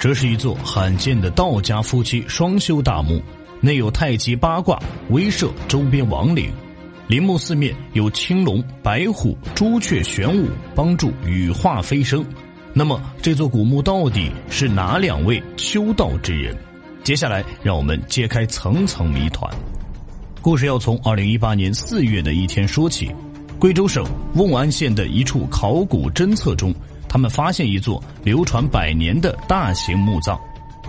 这是一座罕见的道家夫妻双修大墓，内有太极八卦威慑周边亡灵。陵墓四面有青龙、白虎、朱雀玄武帮助羽化飞升。那么，这座古墓到底是哪两位修道之人？接下来，让我们揭开层层谜团。故事要从二零一八年四月的一天说起。贵州省瓮安县的一处考古侦测中。他们发现一座流传百年的大型墓葬，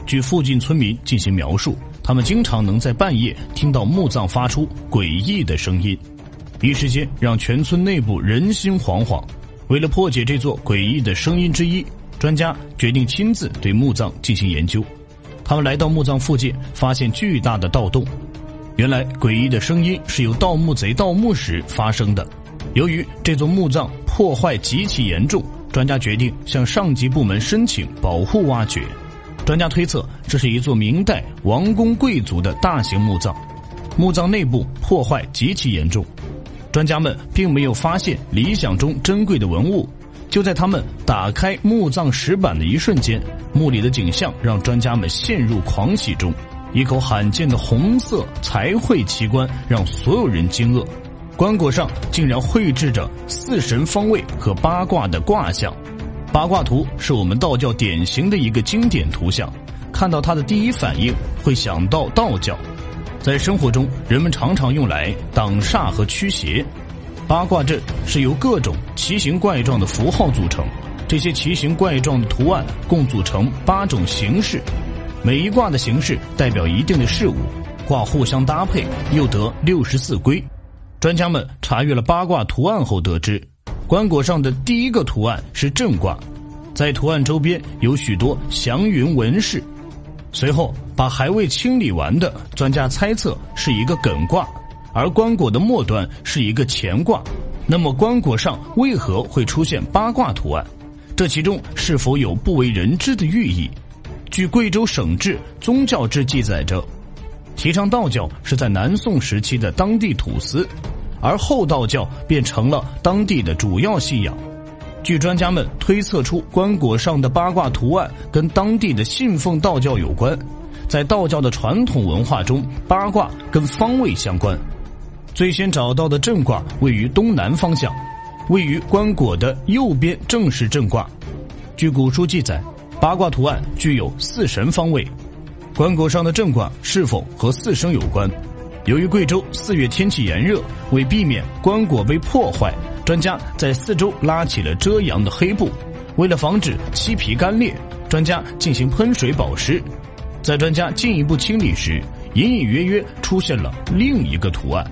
据附近村民进行描述，他们经常能在半夜听到墓葬发出诡异的声音，一时间让全村内部人心惶惶。为了破解这座诡异的声音之一，专家决定亲自对墓葬进行研究。他们来到墓葬附近，发现巨大的盗洞，原来诡异的声音是由盗墓贼盗墓时发生的。由于这座墓葬破坏极其严重。专家决定向上级部门申请保护挖掘。专家推测，这是一座明代王公贵族的大型墓葬，墓葬内部破坏极其严重。专家们并没有发现理想中珍贵的文物。就在他们打开墓葬石板的一瞬间，墓里的景象让专家们陷入狂喜中。一口罕见的红色彩绘奇观让所有人惊愕。棺椁上竟然绘制着四神方位和八卦的卦象，八卦图是我们道教典型的一个经典图像。看到它的第一反应会想到道教，在生活中人们常常用来挡煞和驱邪。八卦阵是由各种奇形怪状的符号组成，这些奇形怪状的图案共组成八种形式，每一卦的形式代表一定的事物，卦互相搭配又得六十四归。专家们查阅了八卦图案后得知，棺椁上的第一个图案是震卦，在图案周边有许多祥云纹饰。随后，把还未清理完的专家猜测是一个艮卦，而棺椁的末端是一个乾卦。那么，棺椁上为何会出现八卦图案？这其中是否有不为人知的寓意？据贵州省志宗教志记载着，提倡道教是在南宋时期的当地土司。而后道教便成了当地的主要信仰。据专家们推测出，棺椁上的八卦图案跟当地的信奉道教有关。在道教的传统文化中，八卦跟方位相关。最先找到的震卦位于东南方向，位于棺椁的右边正是震卦。据古书记载，八卦图案具有四神方位。棺椁上的震卦是否和四声有关？由于贵州四月天气炎热，为避免棺椁被破坏，专家在四周拉起了遮阳的黑布。为了防止漆皮干裂，专家进行喷水保湿。在专家进一步清理时，隐隐约约出现了另一个图案。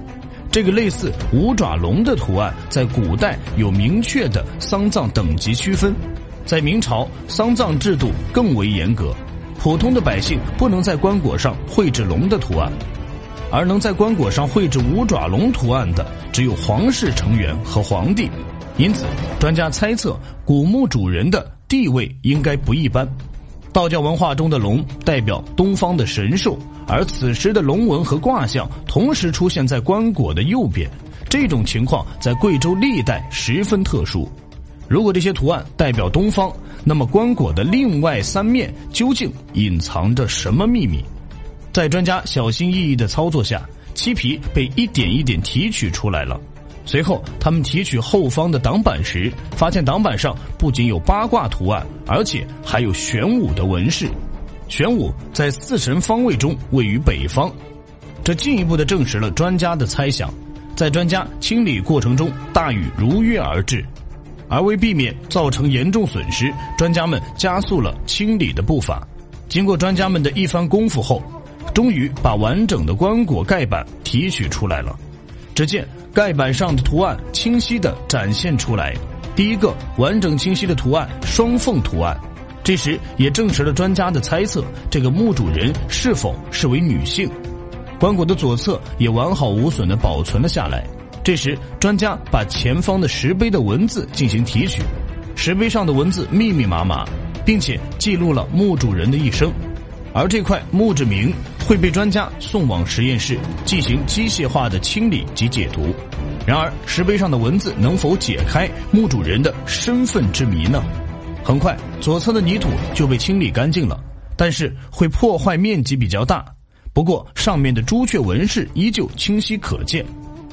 这个类似五爪龙的图案，在古代有明确的丧葬等级区分。在明朝，丧葬制度更为严格，普通的百姓不能在棺椁上绘制龙的图案。而能在棺椁上绘制五爪龙图案的，只有皇室成员和皇帝，因此专家猜测古墓主人的地位应该不一般。道教文化中的龙代表东方的神兽，而此时的龙纹和卦象同时出现在棺椁的右边，这种情况在贵州历代十分特殊。如果这些图案代表东方，那么棺椁的另外三面究竟隐藏着什么秘密？在专家小心翼翼的操作下，漆皮被一点一点提取出来了。随后，他们提取后方的挡板时，发现挡板上不仅有八卦图案，而且还有玄武的纹饰。玄武在四神方位中位于北方，这进一步的证实了专家的猜想。在专家清理过程中，大雨如约而至，而为避免造成严重损失，专家们加速了清理的步伐。经过专家们的一番功夫后，终于把完整的棺椁盖板提取出来了。只见盖板上的图案清晰地展现出来。第一个完整清晰的图案——双凤图案，这时也证实了专家的猜测：这个墓主人是否是为女性？棺椁的左侧也完好无损地保存了下来。这时，专家把前方的石碑的文字进行提取，石碑上的文字密密麻麻，并且记录了墓主人的一生。而这块墓志铭会被专家送往实验室进行机械化的清理及解读。然而，石碑上的文字能否解开墓主人的身份之谜呢？很快，左侧的泥土就被清理干净了。但是会破坏面积比较大。不过上面的朱雀纹饰依旧清晰可见，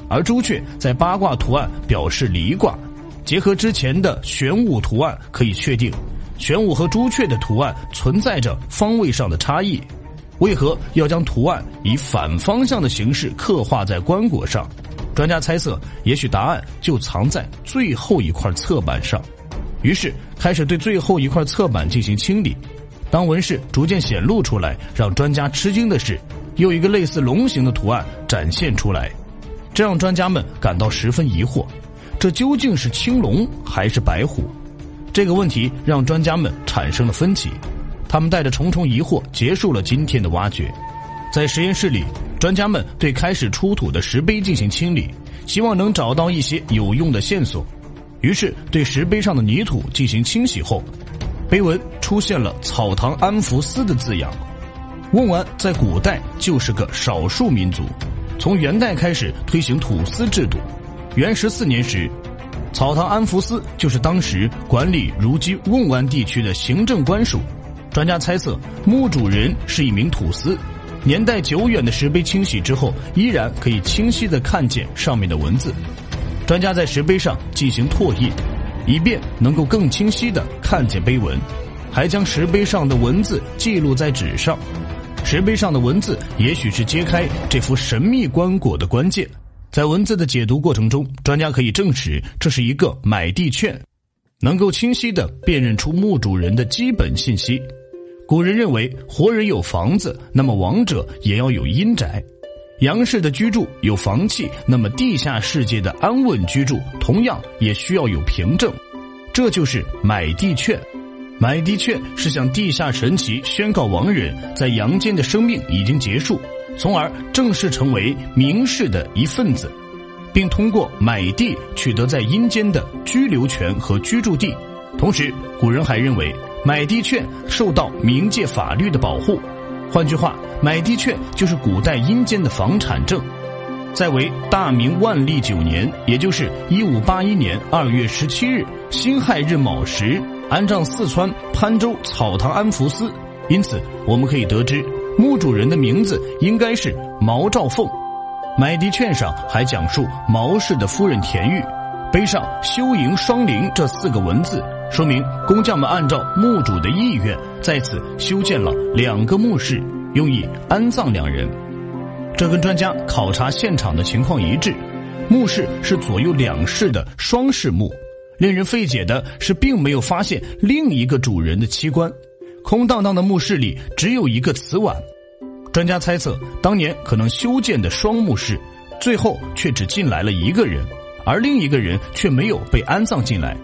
而朱雀在八卦图案表示离卦，结合之前的玄武图案，可以确定玄武和朱雀的图案存在着方位上的差异。为何要将图案以反方向的形式刻画在棺椁上？专家猜测，也许答案就藏在最后一块侧板上。于是开始对最后一块侧板进行清理。当纹饰逐渐显露出来，让专家吃惊的是，又一个类似龙形的图案展现出来，这让专家们感到十分疑惑：这究竟是青龙还是白虎？这个问题让专家们产生了分歧。他们带着重重疑惑结束了今天的挖掘。在实验室里，专家们对开始出土的石碑进行清理，希望能找到一些有用的线索。于是，对石碑上的泥土进行清洗后。碑文出现了“草堂安福司”的字样。瓮安在古代就是个少数民族，从元代开始推行土司制度。元十四年时，草堂安福司就是当时管理如今瓮安地区的行政官署。专家猜测，墓主人是一名土司。年代久远的石碑清洗之后，依然可以清晰的看见上面的文字。专家在石碑上进行拓印。以便能够更清晰地看见碑文，还将石碑上的文字记录在纸上。石碑上的文字也许是揭开这幅神秘棺椁的关键。在文字的解读过程中，专家可以证实这是一个买地券，能够清晰地辨认出墓主人的基本信息。古人认为，活人有房子，那么亡者也要有阴宅。阳世的居住有房契，那么地下世界的安稳居住同样也需要有凭证，这就是买地券。买地券是向地下神祇宣告亡人在阳间的生命已经结束，从而正式成为明世的一份子，并通过买地取得在阴间的居留权和居住地。同时，古人还认为买地券受到冥界法律的保护。换句话，买地券就是古代阴间的房产证。在为大明万历九年，也就是一五八一年二月十七日辛亥日卯时，安葬四川潘州草堂安福司。因此，我们可以得知墓主人的名字应该是毛兆凤。买地券上还讲述毛氏的夫人田玉，碑上“修营双灵”这四个文字。说明工匠们按照墓主的意愿，在此修建了两个墓室，用以安葬两人。这跟专家考察现场的情况一致，墓室是左右两室的双室墓。令人费解的是，并没有发现另一个主人的器官，空荡荡的墓室里只有一个瓷碗。专家猜测，当年可能修建的双墓室，最后却只进来了一个人，而另一个人却没有被安葬进来。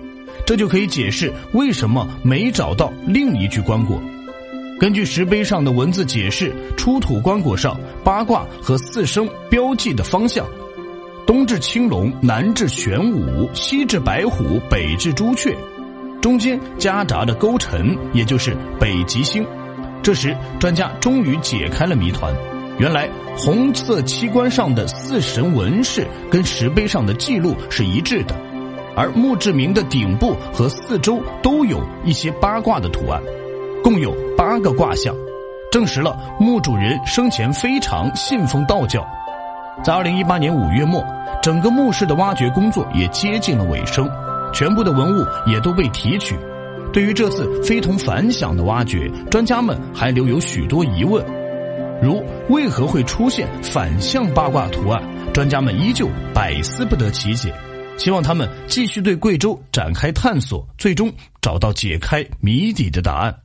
这就可以解释为什么没找到另一具棺椁。根据石碑上的文字解释，出土棺椁上八卦和四声标记的方向：东至青龙，南至玄武，西至白虎，北至朱雀，中间夹杂着勾陈，也就是北极星。这时，专家终于解开了谜团：原来红色漆棺上的四神纹饰跟石碑上的记录是一致的。而墓志铭的顶部和四周都有一些八卦的图案，共有八个卦象，证实了墓主人生前非常信奉道教。在二零一八年五月末，整个墓室的挖掘工作也接近了尾声，全部的文物也都被提取。对于这次非同凡响的挖掘，专家们还留有许多疑问，如为何会出现反向八卦图案？专家们依旧百思不得其解。希望他们继续对贵州展开探索，最终找到解开谜底的答案。